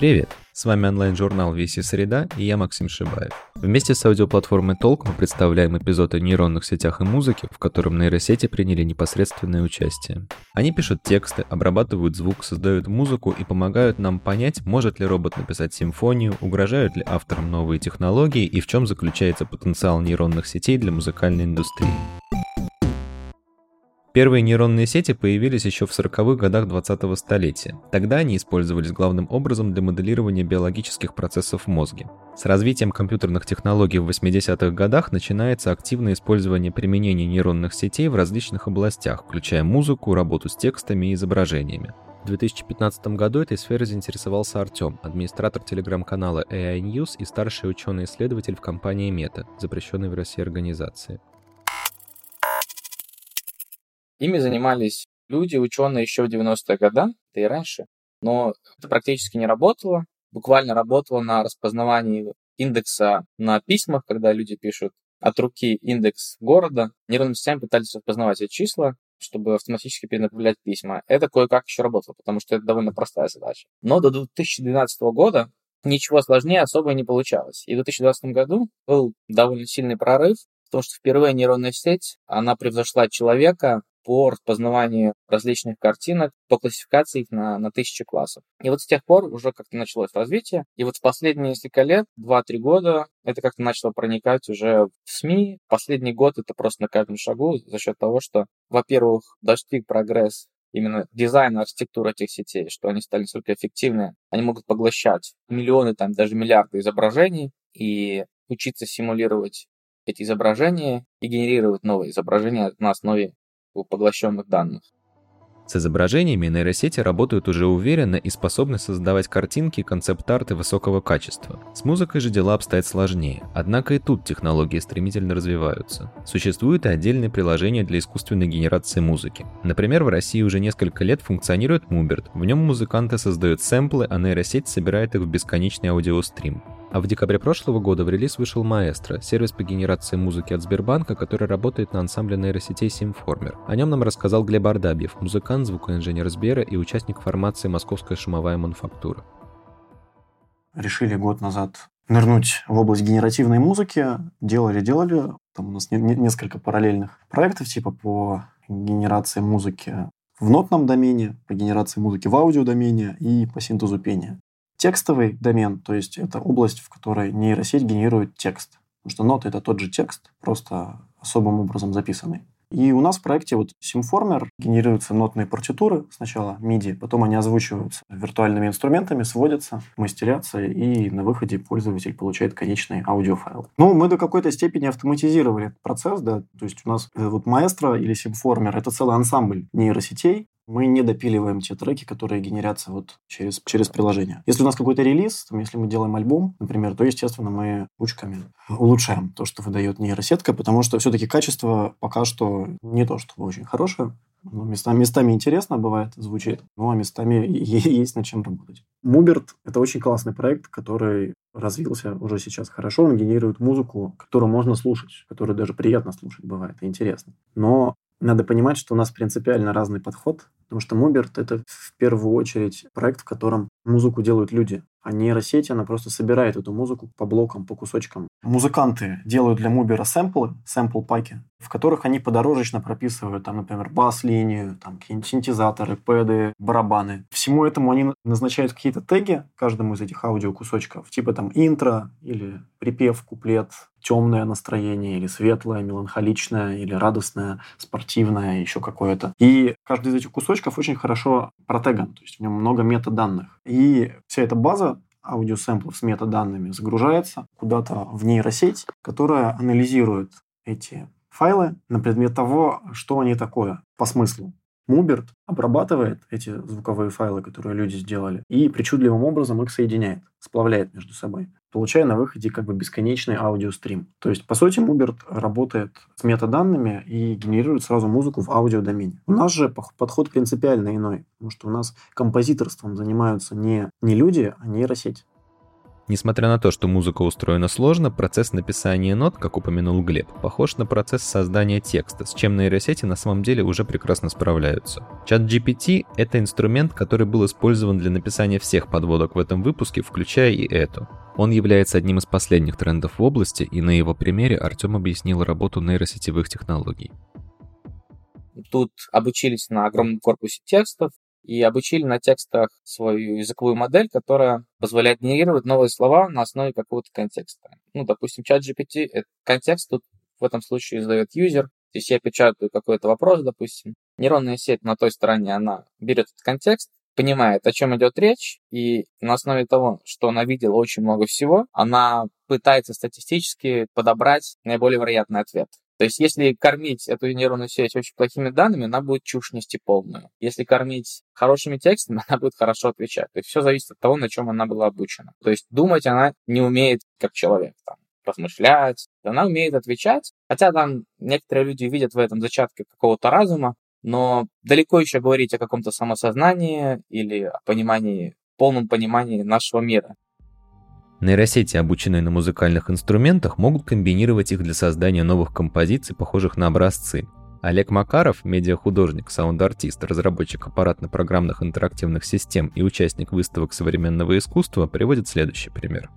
Привет! С вами онлайн-журнал «Веси среда» и я Максим Шибаев. Вместе с аудиоплатформой Толк мы представляем эпизод о нейронных сетях и музыке, в котором нейросети приняли непосредственное участие. Они пишут тексты, обрабатывают звук, создают музыку и помогают нам понять, может ли робот написать симфонию, угрожают ли авторам новые технологии и в чем заключается потенциал нейронных сетей для музыкальной индустрии. Первые нейронные сети появились еще в 40-х годах 20-го столетия. Тогда они использовались главным образом для моделирования биологических процессов в мозге. С развитием компьютерных технологий в 80-х годах начинается активное использование применения нейронных сетей в различных областях, включая музыку, работу с текстами и изображениями. В 2015 году этой сферой заинтересовался Артем, администратор телеграм-канала AI News и старший ученый-исследователь в компании Meta, запрещенной в России организации. Ими занимались люди, ученые еще в 90-е годы, да и раньше, но это практически не работало. Буквально работало на распознавании индекса на письмах, когда люди пишут от руки индекс города. Нейронными сетями пытались распознавать эти числа, чтобы автоматически перенаправлять письма. Это кое-как еще работало, потому что это довольно простая задача. Но до 2012 года ничего сложнее особо не получалось. И в 2020 году был довольно сильный прорыв, потому что впервые нейронная сеть, она превзошла человека по распознаванию различных картинок, по классификации их на, на тысячи классов. И вот с тех пор уже как-то началось развитие. И вот в последние несколько лет, 2-3 года, это как-то начало проникать уже в СМИ. Последний год это просто на каждом шагу за счет того, что, во-первых, достиг прогресс именно дизайна, архитектуры этих сетей, что они стали настолько эффективны, они могут поглощать миллионы, там, даже миллиарды изображений и учиться симулировать эти изображения и генерировать новые изображения на основе поглощенных данных. С изображениями нейросети работают уже уверенно и способны создавать картинки концепт-арты высокого качества. С музыкой же дела обстоят сложнее, однако и тут технологии стремительно развиваются. Существуют и отдельные приложения для искусственной генерации музыки. Например, в России уже несколько лет функционирует Муберт. В нем музыканты создают сэмплы, а нейросеть собирает их в бесконечный аудиострим. А в декабре прошлого года в релиз вышел Маэстро, сервис по генерации музыки от Сбербанка, который работает на ансамбле нейросетей Симформер. О нем нам рассказал Глеб Ардабьев, музыкант, звукоинженер Сбера и участник формации «Московская шумовая мануфактура». Решили год назад нырнуть в область генеративной музыки. Делали-делали. Там у нас не, не, несколько параллельных проектов типа по генерации музыки в нотном домене, по генерации музыки в аудиодомене и по синтезу пения. Текстовый домен, то есть это область, в которой нейросеть генерирует текст. Потому что ноты – это тот же текст, просто особым образом записанный. И у нас в проекте вот Symformer генерируются нотные партитуры, сначала MIDI, потом они озвучиваются виртуальными инструментами, сводятся, мастерятся, и на выходе пользователь получает конечный аудиофайл. Ну, мы до какой-то степени автоматизировали этот процесс, да, то есть у нас э, вот Maestro или Symformer – это целый ансамбль нейросетей, мы не допиливаем те треки, которые генерятся вот через, через приложение. Если у нас какой-то релиз, там, если мы делаем альбом, например, то, естественно, мы ручками улучшаем то, что выдает нейросетка, потому что все-таки качество пока что не то, что очень хорошее. Ну, местами, местами интересно бывает, звучит, ну, а местами есть над чем работать. Муберт — это очень классный проект, который развился уже сейчас хорошо. Он генерирует музыку, которую можно слушать, которую даже приятно слушать бывает и интересно. Но надо понимать, что у нас принципиально разный подход Потому что Муберт — это в первую очередь проект, в котором музыку делают люди. А нейросеть, она просто собирает эту музыку по блокам, по кусочкам. Музыканты делают для Мубера сэмплы, сэмпл-паки, в которых они подорожечно прописывают, там, например, бас-линию, там, какие-нибудь синтезаторы, пэды, барабаны. Всему этому они назначают какие-то теги каждому из этих аудиокусочков, типа там интро или припев, куплет, темное настроение или светлое, меланхоличное или радостное, спортивное, еще какое-то. И каждый из этих кусочков очень хорошо протеган, то есть в нем много метаданных. И вся эта база аудиосэмплов с метаданными загружается куда-то в нейросеть, которая анализирует эти файлы на предмет того, что они такое по смыслу. Муберт обрабатывает эти звуковые файлы, которые люди сделали, и причудливым образом их соединяет, сплавляет между собой, получая на выходе как бы бесконечный аудиострим. То есть, по сути, Муберт работает с метаданными и генерирует сразу музыку в аудиодомене. У нас же подход принципиально иной, потому что у нас композиторством занимаются не, не люди, а нейросеть. Несмотря на то, что музыка устроена сложно, процесс написания нот, как упомянул Глеб, похож на процесс создания текста, с чем нейросети на самом деле уже прекрасно справляются. Чат GPT — это инструмент, который был использован для написания всех подводок в этом выпуске, включая и эту. Он является одним из последних трендов в области, и на его примере Артем объяснил работу нейросетевых технологий. Тут обучились на огромном корпусе текстов, и обучили на текстах свою языковую модель, которая позволяет генерировать новые слова на основе какого-то контекста. Ну, допустим, чат GPT, контекст тут в этом случае задает юзер. Здесь я печатаю какой-то вопрос, допустим. Нейронная сеть на той стороне, она берет этот контекст, понимает, о чем идет речь, и на основе того, что она видела очень много всего, она пытается статистически подобрать наиболее вероятный ответ. То есть, если кормить эту нейронную сеть очень плохими данными, она будет чушь нести полную. Если кормить хорошими текстами, она будет хорошо отвечать. То есть, все зависит от того, на чем она была обучена. То есть, думать она не умеет как человек. Там, размышлять, она умеет отвечать, хотя там некоторые люди видят в этом зачатке какого-то разума, но далеко еще говорить о каком-то самосознании или о понимании, полном понимании нашего мира. Нейросети, обученные на музыкальных инструментах, могут комбинировать их для создания новых композиций, похожих на образцы. Олег Макаров, медиахудожник, саунд-артист, разработчик аппаратно-программных интерактивных систем и участник выставок современного искусства, приводит следующий пример.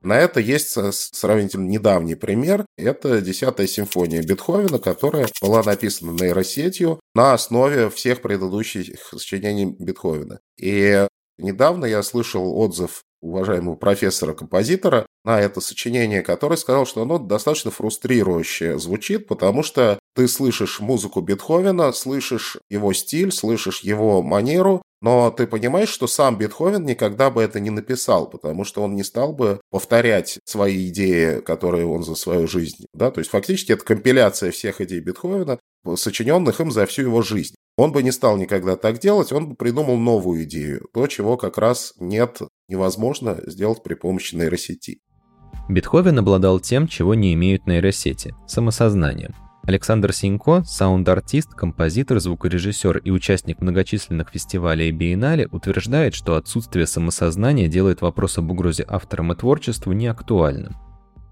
На это есть сравнительно недавний пример. Это десятая симфония Бетховена, которая была написана нейросетью на основе всех предыдущих сочинений Бетховена. И недавно я слышал отзыв уважаемого профессора-композитора на это сочинение, который сказал, что оно достаточно фрустрирующе звучит, потому что ты слышишь музыку Бетховена, слышишь его стиль, слышишь его манеру, но ты понимаешь, что сам Бетховен никогда бы это не написал, потому что он не стал бы повторять свои идеи, которые он за свою жизнь. Да? То есть фактически это компиляция всех идей Бетховена, сочиненных им за всю его жизнь. Он бы не стал никогда так делать, он бы придумал новую идею, то, чего как раз нет, невозможно сделать при помощи нейросети. Бетховен обладал тем, чего не имеют нейросети – самосознанием. Александр Синько, саунд-артист, композитор, звукорежиссер и участник многочисленных фестивалей и биеннале, утверждает, что отсутствие самосознания делает вопрос об угрозе авторам и творчеству неактуальным.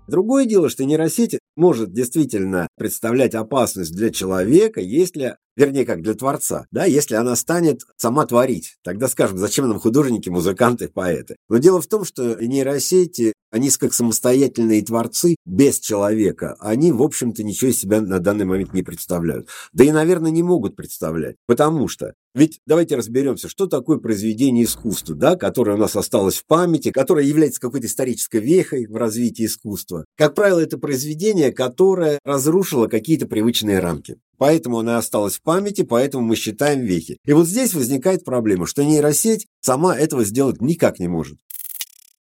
Другое дело, что нейросеть может действительно представлять опасность для человека, если вернее, как для творца, да, если она станет сама творить. Тогда скажем, зачем нам художники, музыканты, поэты. Но дело в том, что нейросети, они как самостоятельные творцы без человека, они, в общем-то, ничего из себя на данный момент не представляют. Да и, наверное, не могут представлять. Потому что ведь давайте разберемся, что такое произведение искусства, да, которое у нас осталось в памяти, которое является какой-то исторической вехой в развитии искусства. Как правило, это произведение, которое разрушило какие-то привычные рамки. Поэтому она осталась в памяти, поэтому мы считаем вехи. И вот здесь возникает проблема, что нейросеть сама этого сделать никак не может.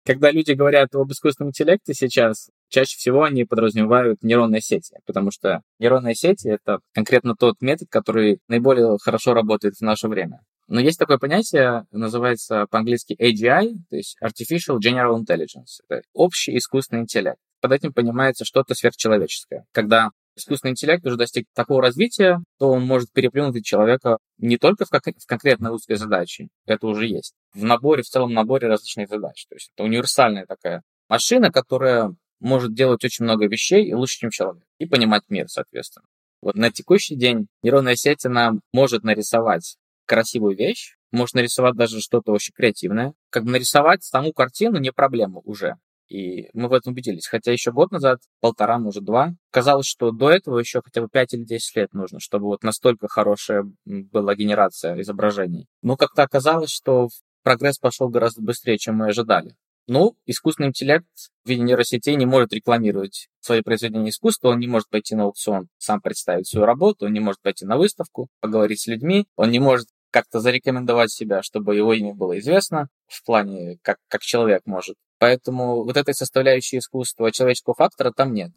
Когда люди говорят об искусственном интеллекте сейчас, чаще всего они подразумевают нейронные сети, потому что нейронные сети — это конкретно тот метод, который наиболее хорошо работает в наше время. Но есть такое понятие, называется по-английски AGI, то есть Artificial General Intelligence. Это общий искусственный интеллект. Под этим понимается что-то сверхчеловеческое. Когда искусственный интеллект уже достиг такого развития, то он может переплюнуть человека не только в, в конкретной узкой задаче, это уже есть, в наборе, в целом наборе различных задач. То есть это универсальная такая машина, которая может делать очень много вещей и лучше, чем человек, и понимать мир, соответственно. Вот на текущий день нейронная сеть, она может нарисовать красивую вещь, может нарисовать даже что-то очень креативное. Как бы нарисовать саму картину не проблема уже. И мы в этом убедились. Хотя еще год назад, полтора, может, два, казалось, что до этого еще хотя бы 5 или 10 лет нужно, чтобы вот настолько хорошая была генерация изображений. Но как-то оказалось, что прогресс пошел гораздо быстрее, чем мы ожидали. Ну, искусственный интеллект в виде нейросетей не может рекламировать свои произведения искусства, он не может пойти на аукцион, сам представить свою работу, он не может пойти на выставку, поговорить с людьми, он не может как-то зарекомендовать себя, чтобы его имя было известно, в плане, как, как человек может. Поэтому вот этой составляющей искусства человеческого фактора там нет.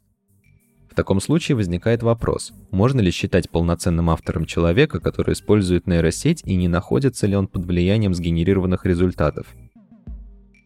В таком случае возникает вопрос, можно ли считать полноценным автором человека, который использует нейросеть, и не находится ли он под влиянием сгенерированных результатов?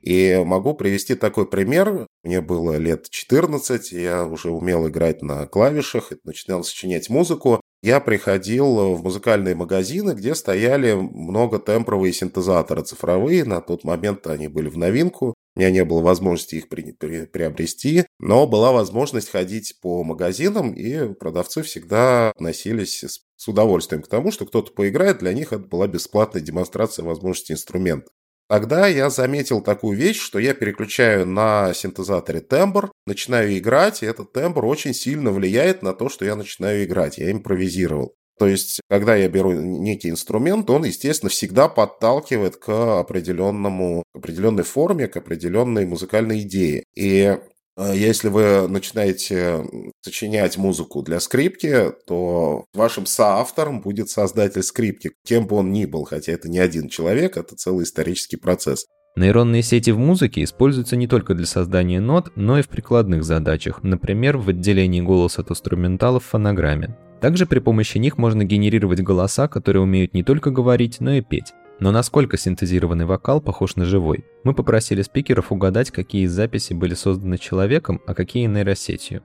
И могу привести такой пример. Мне было лет 14, я уже умел играть на клавишах, начинал сочинять музыку. Я приходил в музыкальные магазины, где стояли многотемпровые синтезаторы цифровые. На тот момент они были в новинку. Меня не было возможности их при, при, приобрести, но была возможность ходить по магазинам, и продавцы всегда относились с, с удовольствием к тому, что кто-то поиграет. Для них это была бесплатная демонстрация возможности инструмента. Тогда я заметил такую вещь, что я переключаю на синтезаторе тембр, начинаю играть, и этот тембр очень сильно влияет на то, что я начинаю играть. Я импровизировал. То есть, когда я беру некий инструмент, он, естественно, всегда подталкивает к определенному, к определенной форме, к определенной музыкальной идее. И э, если вы начинаете сочинять музыку для скрипки, то вашим соавтором будет создатель скрипки, кем бы он ни был, хотя это не один человек, это целый исторический процесс. Нейронные сети в музыке используются не только для создания нот, но и в прикладных задачах, например, в отделении голоса от инструменталов в фонограмме. Также при помощи них можно генерировать голоса, которые умеют не только говорить, но и петь. Но насколько синтезированный вокал похож на живой? Мы попросили спикеров угадать, какие из записей были созданы человеком, а какие нейросетью.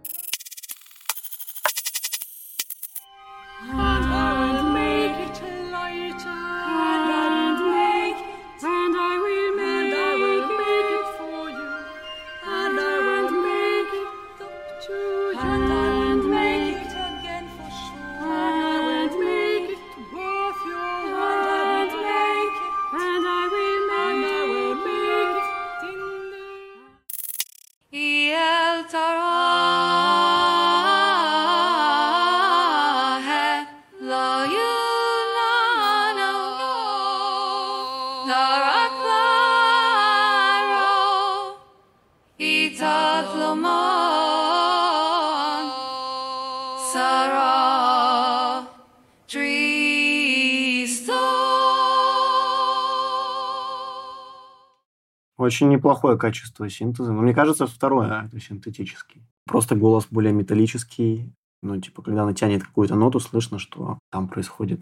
Очень неплохое качество синтеза. Но мне кажется, второе это синтетический. Просто голос более металлический. Ну, типа, когда она тянет какую-то ноту, слышно, что там происходит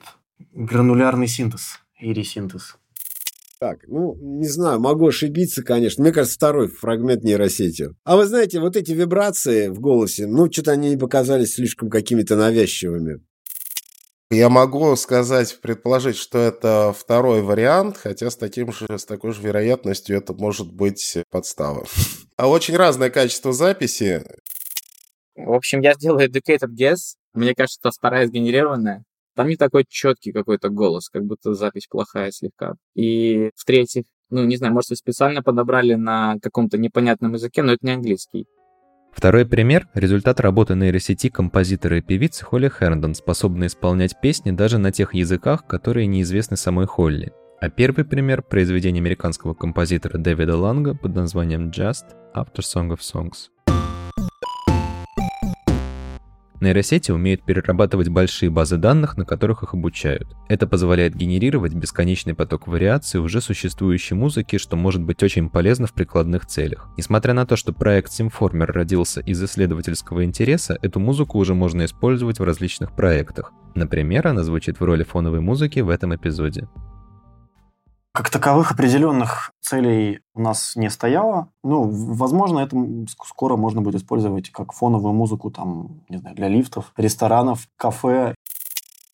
гранулярный синтез, ирисинтез. Так, ну, не знаю, могу ошибиться, конечно. Мне кажется, второй фрагмент нейросети. А вы знаете, вот эти вибрации в голосе, ну, что-то они показались слишком какими-то навязчивыми. Я могу сказать, предположить, что это второй вариант, хотя с, таким же, с такой же вероятностью это может быть подстава. А очень разное качество записи. В общем, я сделаю educated guess. Мне кажется, это вторая сгенерированная. Там не такой четкий какой-то голос, как будто запись плохая слегка. И в-третьих, ну, не знаю, может, вы специально подобрали на каком-то непонятном языке, но это не английский. Второй пример – результат работы нейросети композитора и певицы Холли Херндон, способной исполнять песни даже на тех языках, которые неизвестны самой Холли. А первый пример – произведение американского композитора Дэвида Ланга под названием «Just After Song of Songs». Нейросети умеют перерабатывать большие базы данных, на которых их обучают. Это позволяет генерировать бесконечный поток вариаций уже существующей музыки, что может быть очень полезно в прикладных целях. Несмотря на то, что проект Symformer родился из исследовательского интереса, эту музыку уже можно использовать в различных проектах. Например, она звучит в роли фоновой музыки в этом эпизоде. Как таковых определенных целей у нас не стояло. Ну, возможно, это скоро можно будет использовать как фоновую музыку там, не знаю, для лифтов, ресторанов, кафе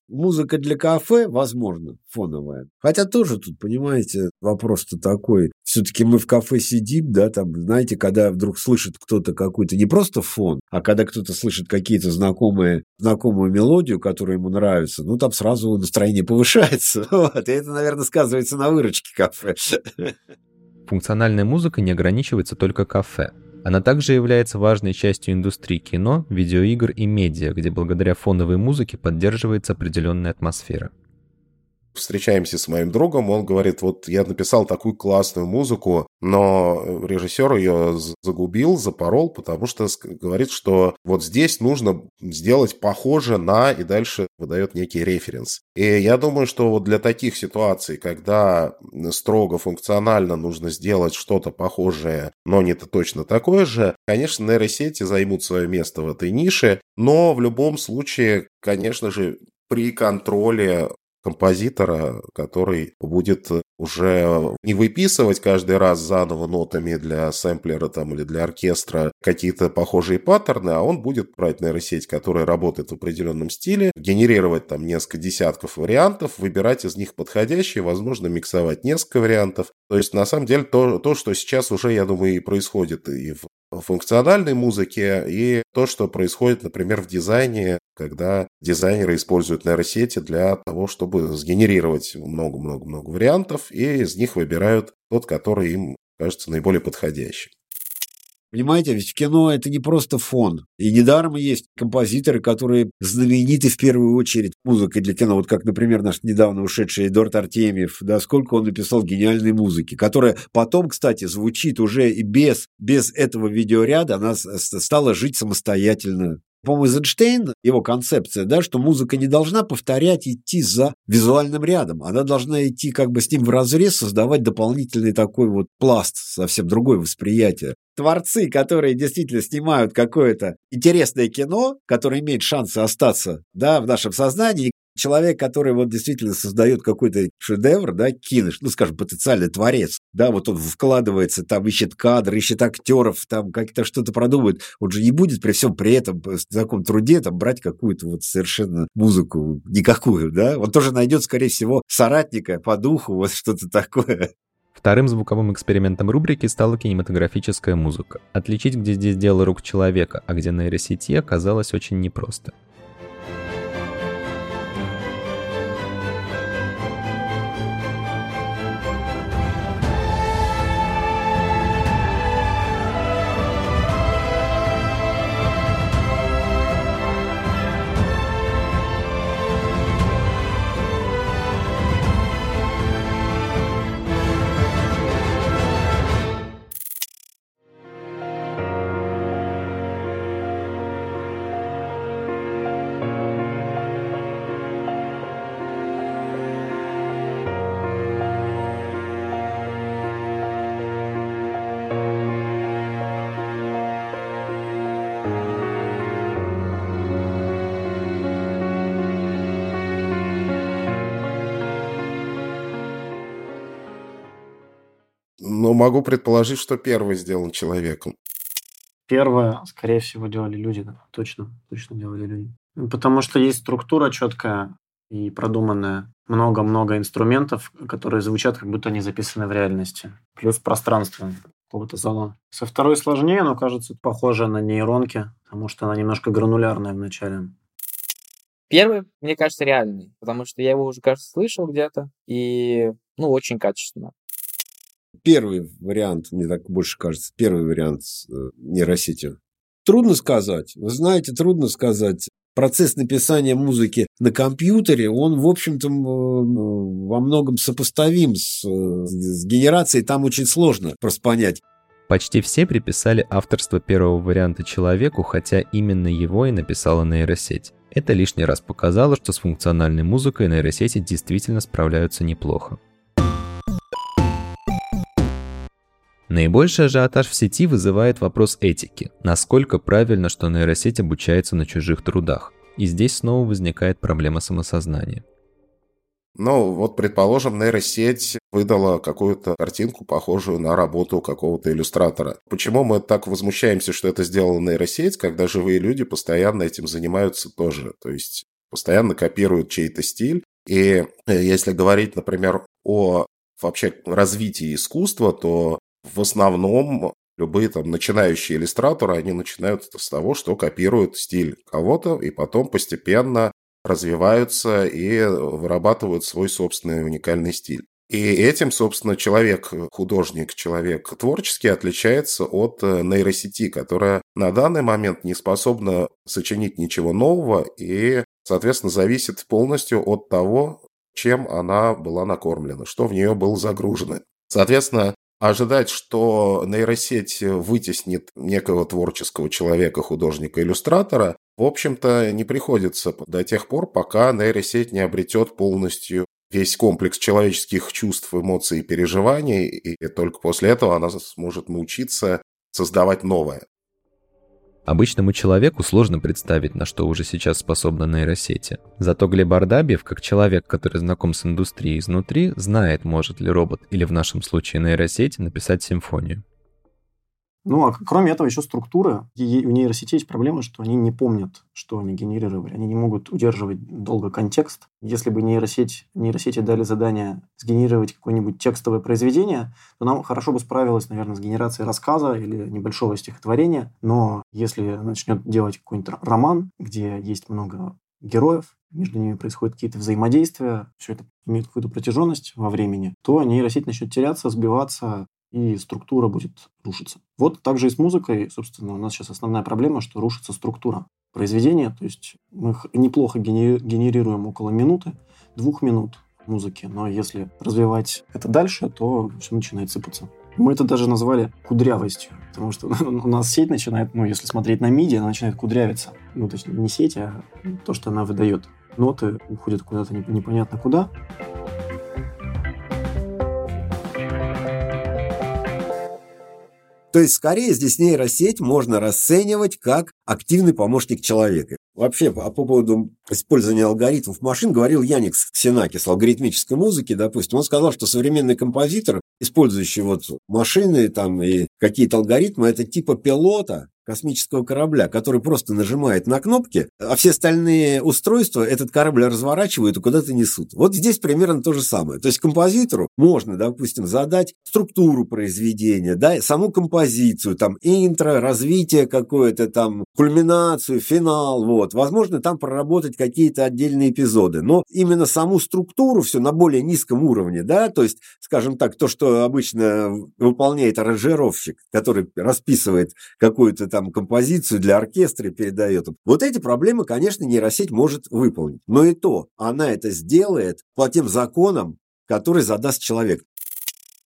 Музыка для кафе, возможно, фоновая. Хотя тоже тут, понимаете, вопрос-то такой. Все-таки мы в кафе сидим, да, там, знаете, когда вдруг слышит кто-то какой-то не просто фон, а когда кто-то слышит какие-то знакомые, знакомую мелодию, которая ему нравится, ну, там сразу настроение повышается. Вот, и это, наверное, сказывается на выручке кафе. Функциональная музыка не ограничивается только кафе. Она также является важной частью индустрии кино, видеоигр и медиа, где благодаря фоновой музыке поддерживается определенная атмосфера встречаемся с моим другом, он говорит, вот я написал такую классную музыку, но режиссер ее загубил, запорол, потому что говорит, что вот здесь нужно сделать похоже на, и дальше выдает некий референс. И я думаю, что вот для таких ситуаций, когда строго функционально нужно сделать что-то похожее, но не то точно такое же, конечно, нейросети займут свое место в этой нише, но в любом случае, конечно же, при контроле композитора, который будет уже не выписывать каждый раз заново нотами для сэмплера там, или для оркестра какие-то похожие паттерны, а он будет брать нейросеть, которая работает в определенном стиле, генерировать там несколько десятков вариантов, выбирать из них подходящие, возможно, миксовать несколько вариантов. То есть, на самом деле, то, то что сейчас уже, я думаю, и происходит и в функциональной музыке, и то, что происходит, например, в дизайне, когда дизайнеры используют нейросети для того, чтобы сгенерировать много-много-много вариантов, и из них выбирают тот, который им кажется наиболее подходящим. Понимаете, ведь кино это не просто фон. И недаром есть композиторы, которые знамениты в первую очередь музыкой для кино. Вот как, например, наш недавно ушедший Эдуард Артемьев, да, сколько он написал гениальной музыки, которая потом, кстати, звучит уже и без, без этого видеоряда, она стала жить самостоятельно по-моему, Эйзенштейн, его концепция, да, что музыка не должна повторять, идти за визуальным рядом. Она должна идти как бы с ним в разрез, создавать дополнительный такой вот пласт, совсем другое восприятие. Творцы, которые действительно снимают какое-то интересное кино, которое имеет шансы остаться да, в нашем сознании, человек, который вот действительно создает какой-то шедевр, да, кинешь, ну, скажем, потенциальный творец, да, вот он вкладывается, там ищет кадры, ищет актеров, там как-то что-то продумывает, он же не будет при всем при этом, в таком труде, там, брать какую-то вот совершенно музыку никакую, да, он тоже найдет, скорее всего, соратника по духу, вот что-то такое. Вторым звуковым экспериментом рубрики стала кинематографическая музыка. Отличить, где здесь дело рук человека, а где нейросети, оказалось очень непросто. Могу предположить, что первый сделан человеком. Первое, скорее всего, делали люди, да. Точно, точно делали люди. Потому что есть структура четкая и продуманная. Много-много инструментов, которые звучат, как будто они записаны в реальности. Плюс пространство какого-то зала. Со второй сложнее, но кажется похоже на нейронки, потому что она немножко гранулярная вначале. Первый, мне кажется, реальный, потому что я его уже, кажется, слышал где-то, и, ну, очень качественно первый вариант, мне так больше кажется, первый вариант э, нейросетью. Трудно сказать. Вы знаете, трудно сказать. Процесс написания музыки на компьютере, он, в общем-то, во многом сопоставим с, э, с генерацией. Там очень сложно просто понять. Почти все приписали авторство первого варианта человеку, хотя именно его и написала нейросеть. Это лишний раз показало, что с функциональной музыкой нейросети действительно справляются неплохо. Наибольший ажиотаж в сети вызывает вопрос этики. Насколько правильно, что нейросеть обучается на чужих трудах? И здесь снова возникает проблема самосознания. Ну, вот, предположим, нейросеть выдала какую-то картинку, похожую на работу какого-то иллюстратора. Почему мы так возмущаемся, что это сделала нейросеть, когда живые люди постоянно этим занимаются тоже? То есть постоянно копируют чей-то стиль. И э, если говорить, например, о вообще развитии искусства, то в основном любые там начинающие иллюстраторы, они начинают с того, что копируют стиль кого-то, и потом постепенно развиваются и вырабатывают свой собственный уникальный стиль. И этим, собственно, человек, художник, человек творческий отличается от э, нейросети, которая на данный момент не способна сочинить ничего нового и, соответственно, зависит полностью от того, чем она была накормлена, что в нее было загружено. Соответственно, ожидать, что нейросеть вытеснит некого творческого человека, художника, иллюстратора, в общем-то, не приходится до тех пор, пока нейросеть не обретет полностью весь комплекс человеческих чувств, эмоций и переживаний, и только после этого она сможет научиться создавать новое. Обычному человеку сложно представить, на что уже сейчас способны нейросети. Зато Глеб Ардабьев, как человек, который знаком с индустрией изнутри, знает, может ли робот или в нашем случае нейросеть написать симфонию. Ну, а кроме этого еще структура. У нейросетей есть проблема, что они не помнят, что они генерировали. Они не могут удерживать долго контекст. Если бы нейросеть, нейросети дали задание сгенерировать какое-нибудь текстовое произведение, то нам хорошо бы справилось, наверное, с генерацией рассказа или небольшого стихотворения. Но если начнет делать какой-нибудь роман, где есть много героев, между ними происходят какие-то взаимодействия, все это имеет какую-то протяженность во времени, то нейросеть начнет теряться, сбиваться, и структура будет рушиться. Вот так же и с музыкой, собственно, у нас сейчас основная проблема, что рушится структура произведения, то есть мы неплохо генерируем около минуты, двух минут музыки, но если развивать это дальше, то все начинает сыпаться. Мы это даже назвали кудрявостью, потому что у нас сеть начинает, ну, если смотреть на MIDI, она начинает кудрявиться. Ну, точнее, не сеть, а то, что она выдает. Ноты уходят куда-то непонятно куда. То есть, скорее, здесь нейросеть можно расценивать как активный помощник человека. Вообще, по поводу использования алгоритмов машин говорил Яникс Ксенакис, алгоритмической музыки, допустим. Он сказал, что современный композитор, использующий вот машины там и какие-то алгоритмы, это типа пилота, космического корабля, который просто нажимает на кнопки, а все остальные устройства этот корабль разворачивают и куда-то несут. Вот здесь примерно то же самое. То есть композитору можно, допустим, задать структуру произведения, да, саму композицию, там, интро, развитие какое-то там, кульминацию, финал, вот. Возможно, там проработать какие-то отдельные эпизоды, но именно саму структуру все на более низком уровне, да, то есть, скажем так, то, что обычно выполняет аранжировщик, который расписывает какую-то там композицию для оркестра передает. Вот эти проблемы, конечно, нейросеть может выполнить. Но и то, она это сделает по тем законам, которые задаст человек.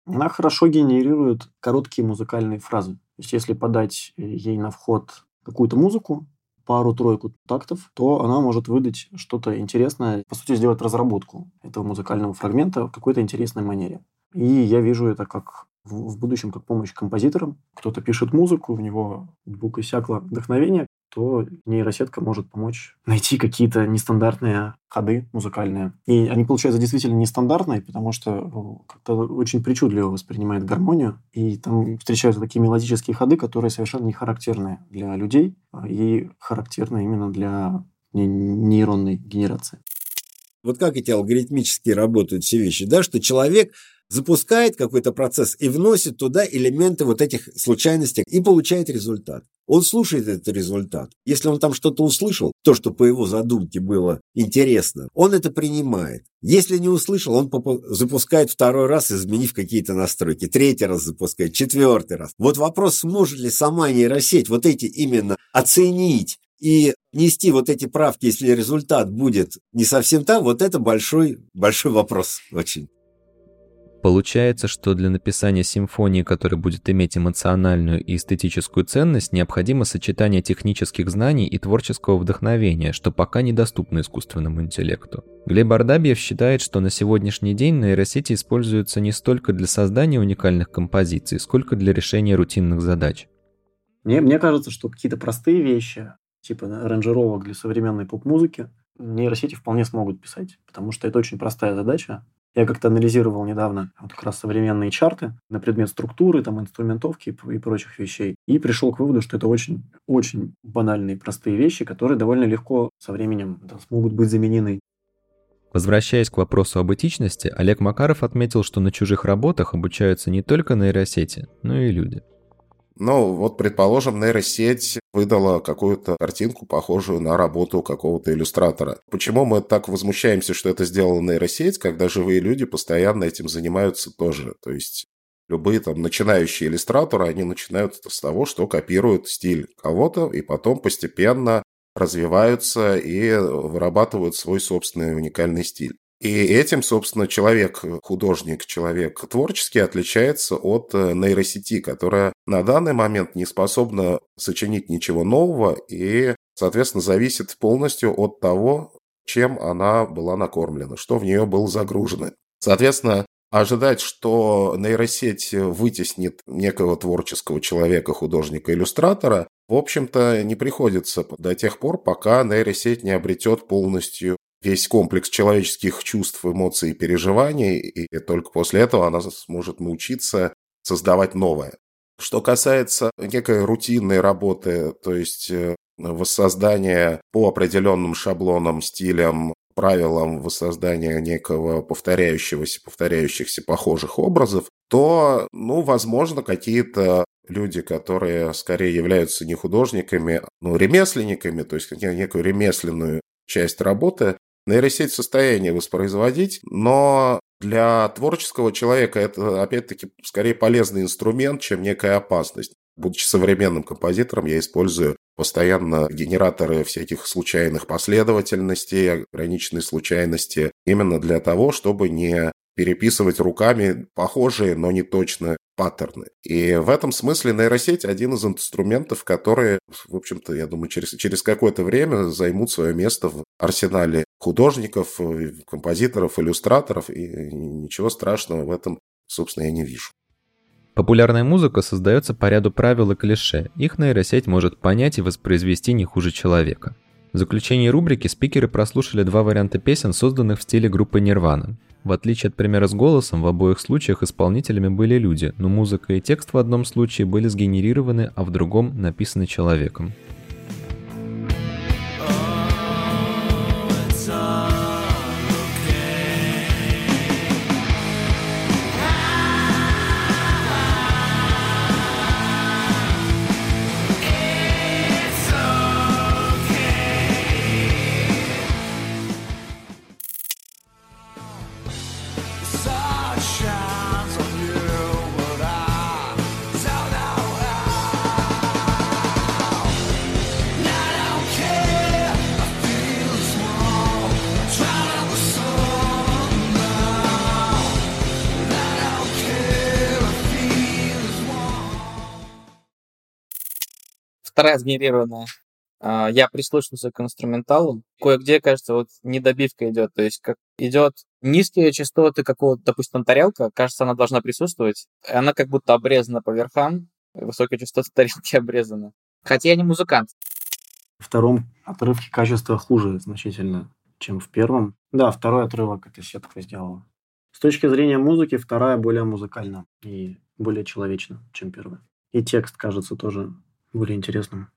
Она хорошо генерирует короткие музыкальные фразы. То есть, если подать ей на вход какую-то музыку, пару-тройку тактов, то она может выдать что-то интересное, по сути, сделать разработку этого музыкального фрагмента в какой-то интересной манере. И я вижу это как в будущем как помощь композиторам. Кто-то пишет музыку, у него вдруг иссякло вдохновение, то нейросетка может помочь найти какие-то нестандартные ходы музыкальные. И они получаются действительно нестандартные, потому что как-то очень причудливо воспринимает гармонию, и там встречаются такие мелодические ходы, которые совершенно не характерны для людей, а и характерны именно для нейронной генерации. Вот как эти алгоритмически работают все вещи, да, что человек запускает какой-то процесс и вносит туда элементы вот этих случайностей и получает результат. Он слушает этот результат. Если он там что-то услышал, то, что по его задумке было интересно, он это принимает. Если не услышал, он запускает второй раз, изменив какие-то настройки. Третий раз запускает, четвертый раз. Вот вопрос, сможет ли сама нейросеть вот эти именно оценить и нести вот эти правки, если результат будет не совсем там, вот это большой, большой вопрос очень. Получается, что для написания симфонии, которая будет иметь эмоциональную и эстетическую ценность, необходимо сочетание технических знаний и творческого вдохновения, что пока недоступно искусственному интеллекту. Глеб Ардабьев считает, что на сегодняшний день нейросети используются не столько для создания уникальных композиций, сколько для решения рутинных задач. Мне, мне кажется, что какие-то простые вещи, типа аранжировок для современной поп-музыки, нейросети вполне смогут писать, потому что это очень простая задача. Я как-то анализировал недавно вот как раз современные чарты на предмет структуры, там, инструментовки и прочих вещей. И пришел к выводу, что это очень, очень банальные, простые вещи, которые довольно легко со временем да, смогут быть заменены. Возвращаясь к вопросу об этичности, Олег Макаров отметил, что на чужих работах обучаются не только нейросети, но и люди. Ну, вот, предположим, нейросеть выдала какую-то картинку, похожую на работу какого-то иллюстратора. Почему мы так возмущаемся, что это сделала нейросеть, когда живые люди постоянно этим занимаются тоже? То есть любые там начинающие иллюстраторы, они начинают с того, что копируют стиль кого-то, и потом постепенно развиваются и вырабатывают свой собственный уникальный стиль. И этим, собственно, человек, художник, человек творческий отличается от э, нейросети, которая на данный момент не способна сочинить ничего нового и, соответственно, зависит полностью от того, чем она была накормлена, что в нее было загружено. Соответственно, ожидать, что нейросеть вытеснит некого творческого человека, художника, иллюстратора, в общем-то, не приходится до тех пор, пока нейросеть не обретет полностью весь комплекс человеческих чувств, эмоций и переживаний, и только после этого она сможет научиться создавать новое. Что касается некой рутинной работы, то есть э, воссоздания по определенным шаблонам, стилям, правилам воссоздания некого повторяющегося, повторяющихся похожих образов, то, ну, возможно, какие-то люди, которые скорее являются не художниками, но ремесленниками, то есть некую ремесленную часть работы, нейросеть в состоянии воспроизводить, но для творческого человека это, опять-таки, скорее полезный инструмент, чем некая опасность. Будучи современным композитором, я использую постоянно генераторы всяких случайных последовательностей, ограниченной случайности, именно для того, чтобы не переписывать руками похожие, но не точно паттерны. И в этом смысле нейросеть один из инструментов, которые, в общем-то, я думаю, через, через какое-то время займут свое место в арсенале художников, композиторов, иллюстраторов, и ничего страшного в этом, собственно, я не вижу. Популярная музыка создается по ряду правил и клише. Их нейросеть может понять и воспроизвести не хуже человека. В заключении рубрики спикеры прослушали два варианта песен, созданных в стиле группы Nirvana. В отличие от примера с голосом, в обоих случаях исполнителями были люди, но музыка и текст в одном случае были сгенерированы, а в другом написаны человеком. Вторая сгенерированная. А, я прислушался к инструменталу. Кое-где, кажется, вот недобивка идет. То есть как идет низкие частоты какого-то, допустим, тарелка, кажется, она должна присутствовать. Она как будто обрезана по верхам. Высокие частоты тарелки обрезаны. Хотя я не музыкант. В втором отрывке качество хуже значительно, чем в первом. Да, второй отрывок эта сетка сделала. С точки зрения музыки, вторая более музыкальна и более человечна, чем первая. И текст, кажется, тоже более интересным.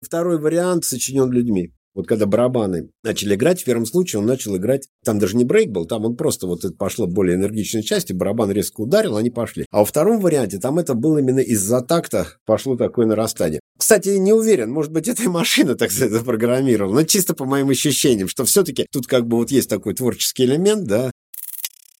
Второй вариант сочинен людьми. Вот когда барабаны начали играть, в первом случае он начал играть, там даже не брейк был, там он просто вот это пошло более энергичной части, барабан резко ударил, они пошли. А во втором варианте там это было именно из-за такта пошло такое нарастание. Кстати, не уверен, может быть, эта машина так сказать запрограммировала, но чисто по моим ощущениям, что все-таки тут как бы вот есть такой творческий элемент, да.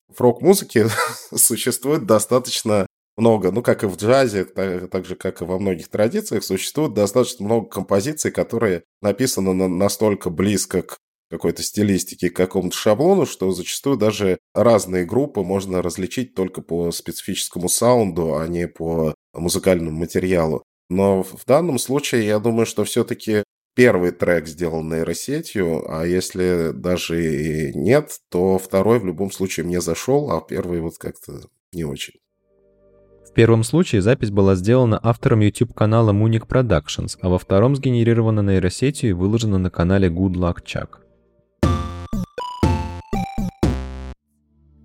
В рок-музыке существует достаточно много, ну, как и в джазе, так, так же, как и во многих традициях, существует достаточно много композиций, которые написаны на, настолько близко к какой-то стилистике, к какому-то шаблону, что зачастую даже разные группы можно различить только по специфическому саунду, а не по музыкальному материалу. Но в данном случае я думаю, что все-таки первый трек сделан нейросетью, а если даже и нет, то второй в любом случае мне зашел, а первый вот как-то не очень. Первом случае запись была сделана автором YouTube-канала Munich Productions, а во втором сгенерирована нейросетью и выложена на канале Good Luck Chuck.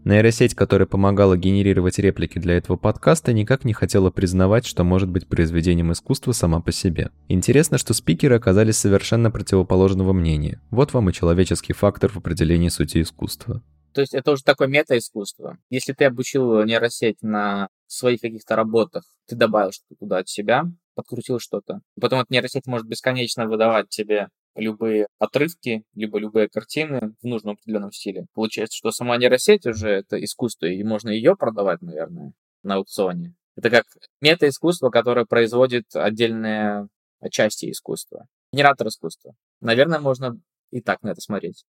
Нейросеть, которая помогала генерировать реплики для этого подкаста, никак не хотела признавать, что может быть произведением искусства сама по себе. Интересно, что спикеры оказались совершенно противоположного мнения. Вот вам и человеческий фактор в определении сути искусства. То есть это уже такое мета-искусство. Если ты обучил нейросеть на своих каких-то работах, ты добавил что-то туда от себя, подкрутил что-то. Потом эта нейросеть может бесконечно выдавать тебе любые отрывки, либо любые картины в нужном определенном стиле. Получается, что сама нейросеть уже это искусство, и можно ее продавать, наверное, на аукционе. Это как мета-искусство, которое производит отдельные части искусства. Генератор искусства. Наверное, можно и так на это смотреть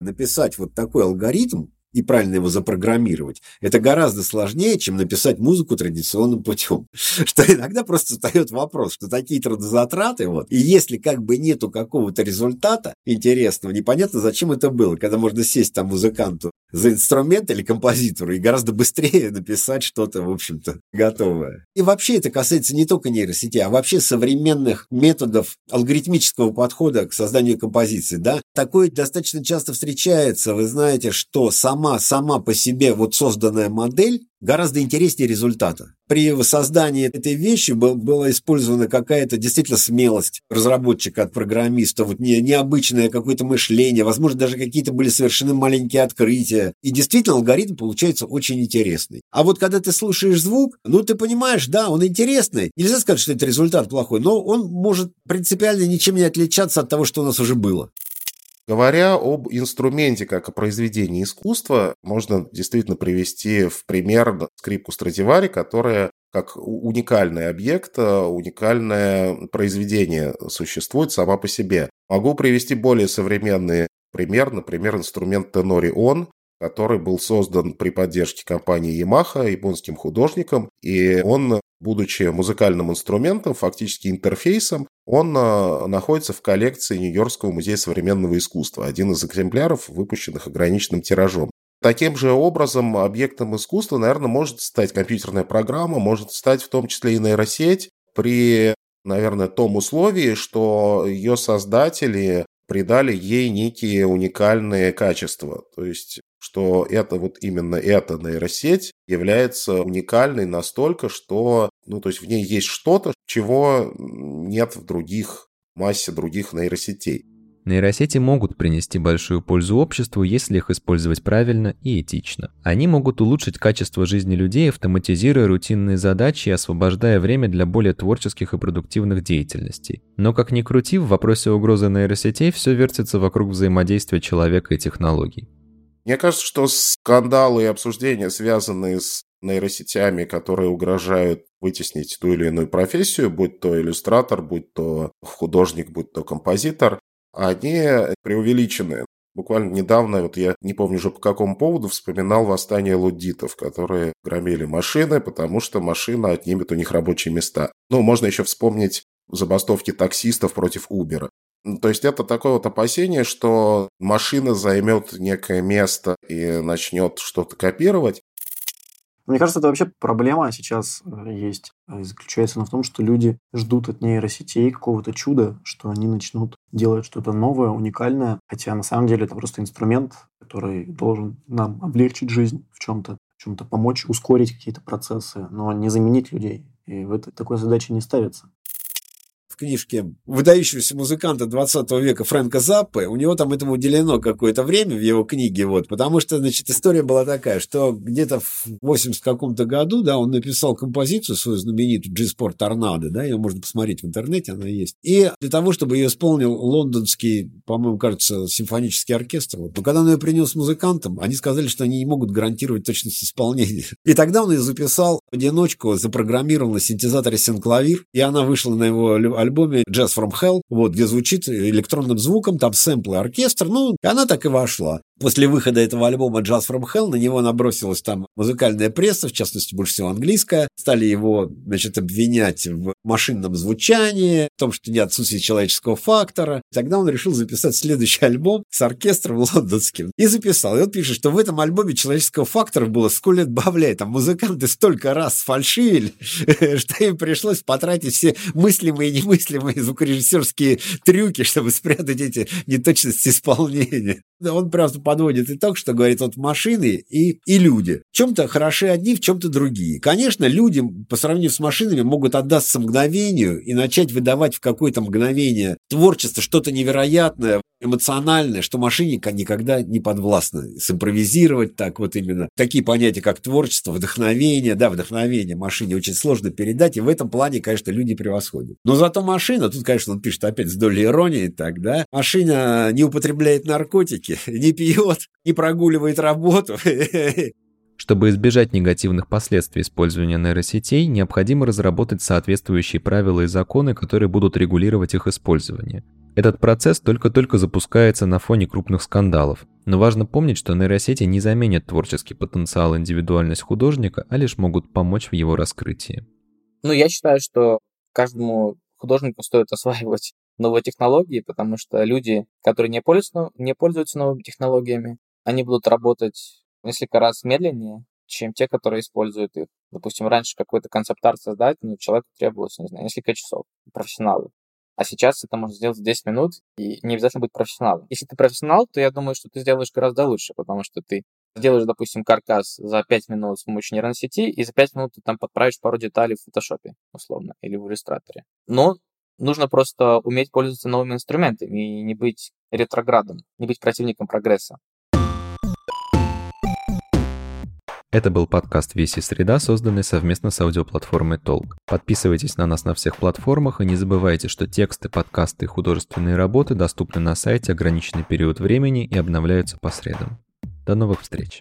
написать вот такой алгоритм, и правильно его запрограммировать, это гораздо сложнее, чем написать музыку традиционным путем. Что иногда просто встает вопрос, что такие трудозатраты, вот, и если как бы нету какого-то результата интересного, непонятно, зачем это было, когда можно сесть там музыканту за инструмент или композитору и гораздо быстрее написать что-то, в общем-то, готовое. И вообще это касается не только нейросети, а вообще современных методов алгоритмического подхода к созданию композиции. Да? Такое достаточно часто встречается. Вы знаете, что сама, сама по себе вот созданная модель гораздо интереснее результата. При создании этой вещи был, была использована какая-то действительно смелость разработчика от программиста, вот не, необычное какое-то мышление, возможно, даже какие-то были совершены маленькие открытия. И действительно алгоритм получается очень интересный. А вот когда ты слушаешь звук, ну ты понимаешь, да, он интересный. Нельзя сказать, что это результат плохой, но он может принципиально ничем не отличаться от того, что у нас уже было. Говоря об инструменте как о произведении искусства, можно действительно привести в пример скрипку Страдивари, которая как уникальный объект, уникальное произведение существует сама по себе. Могу привести более современный пример, например, инструмент Тенорион, который был создан при поддержке компании Yamaha, японским художником, и он, будучи музыкальным инструментом, фактически интерфейсом, он э, находится в коллекции Нью-Йоркского музея современного искусства, один из экземпляров, выпущенных ограниченным тиражом. Таким же образом, объектом искусства, наверное, может стать компьютерная программа, может стать в том числе и нейросеть при, наверное, том условии, что ее создатели придали ей некие уникальные качества. То есть что это вот именно эта нейросеть является уникальной настолько, что, ну, то есть в ней есть что-то, чего нет в других, массе других нейросетей. Нейросети могут принести большую пользу обществу, если их использовать правильно и этично. Они могут улучшить качество жизни людей, автоматизируя рутинные задачи и освобождая время для более творческих и продуктивных деятельностей. Но как ни крути, в вопросе угрозы нейросетей все вертится вокруг взаимодействия человека и технологий. Мне кажется, что скандалы и обсуждения, связанные с нейросетями, которые угрожают вытеснить ту или иную профессию, будь то иллюстратор, будь то художник, будь то композитор, они преувеличены. Буквально недавно, вот я не помню уже по какому поводу, вспоминал восстание лудитов, которые громили машины, потому что машина отнимет у них рабочие места. Ну, можно еще вспомнить забастовки таксистов против Uber. То есть это такое вот опасение, что машина займет некое место и начнет что-то копировать. Мне кажется, это вообще проблема сейчас э, есть. И заключается она в том, что люди ждут от нейросетей какого-то чуда, что они начнут делать что-то новое, уникальное. Хотя на самом деле это просто инструмент, который должен нам облегчить жизнь в чем-то, в чем-то помочь, ускорить какие-то процессы, но не заменить людей. И в этой такой задачи не ставится книжке выдающегося музыканта 20 века Фрэнка Заппы, у него там этому уделено какое-то время в его книге, вот, потому что, значит, история была такая, что где-то в 80 каком-то году, да, он написал композицию свою знаменитую G-Sport Tornado, да, ее можно посмотреть в интернете, она есть. И для того, чтобы ее исполнил лондонский, по-моему, кажется, симфонический оркестр, вот, но когда он ее принес музыкантам, они сказали, что они не могут гарантировать точность исполнения. И тогда он ее записал в одиночку, запрограммировал на синтезаторе синклавир, и она вышла на его альбоме Jazz from Hell, вот, где звучит электронным звуком, там сэмплы, оркестр, ну, она так и вошла. После выхода этого альбома Jazz from Hell на него набросилась там музыкальная пресса, в частности, больше всего английская. Стали его, значит, обвинять в машинном звучании, в том, что нет отсутствия человеческого фактора. Тогда он решил записать следующий альбом с оркестром лондонским. И записал. И он пишет, что в этом альбоме человеческого фактора было сколько лет бавляй. Там музыканты столько раз фальшивили, что им пришлось потратить все мыслимые и немыслимые звукорежиссерские трюки, чтобы спрятать эти неточности исполнения. Он просто подводит итог, что говорит, вот машины и, и люди. В чем-то хороши одни, в чем-то другие. Конечно, люди по сравнению с машинами могут отдаться мгновению и начать выдавать в какое-то мгновение творчество, что-то невероятное, эмоциональное, что машине никогда не подвластно. Симпровизировать так вот именно. Такие понятия, как творчество, вдохновение. Да, вдохновение машине очень сложно передать, и в этом плане, конечно, люди превосходят. Но зато машина, тут, конечно, он пишет опять с долей иронии, так, да, машина не употребляет наркотики, не пьет пьет, не прогуливает работу. Чтобы избежать негативных последствий использования нейросетей, необходимо разработать соответствующие правила и законы, которые будут регулировать их использование. Этот процесс только-только запускается на фоне крупных скандалов, но важно помнить, что нейросети не заменят творческий потенциал и индивидуальность художника, а лишь могут помочь в его раскрытии. Ну, я считаю, что каждому художнику стоит осваивать новые технологии, потому что люди, которые не пользуются, не пользуются новыми технологиями, они будут работать несколько раз медленнее, чем те, которые используют их. Допустим, раньше какой-то концепт-арт создать, ну, человеку требовалось, не знаю, несколько часов, профессионалы. А сейчас это можно сделать за 10 минут, и не обязательно быть профессионалом. Если ты профессионал, то я думаю, что ты сделаешь гораздо лучше, потому что ты сделаешь, допустим, каркас за 5 минут с помощью нейронной сети, и за 5 минут ты там подправишь пару деталей в фотошопе, условно, или в иллюстраторе. Но нужно просто уметь пользоваться новыми инструментами и не быть ретроградом, не быть противником прогресса. Это был подкаст «Веси среда», созданный совместно с аудиоплатформой Толк. Подписывайтесь на нас на всех платформах и не забывайте, что тексты, подкасты и художественные работы доступны на сайте ограниченный период времени и обновляются по средам. До новых встреч!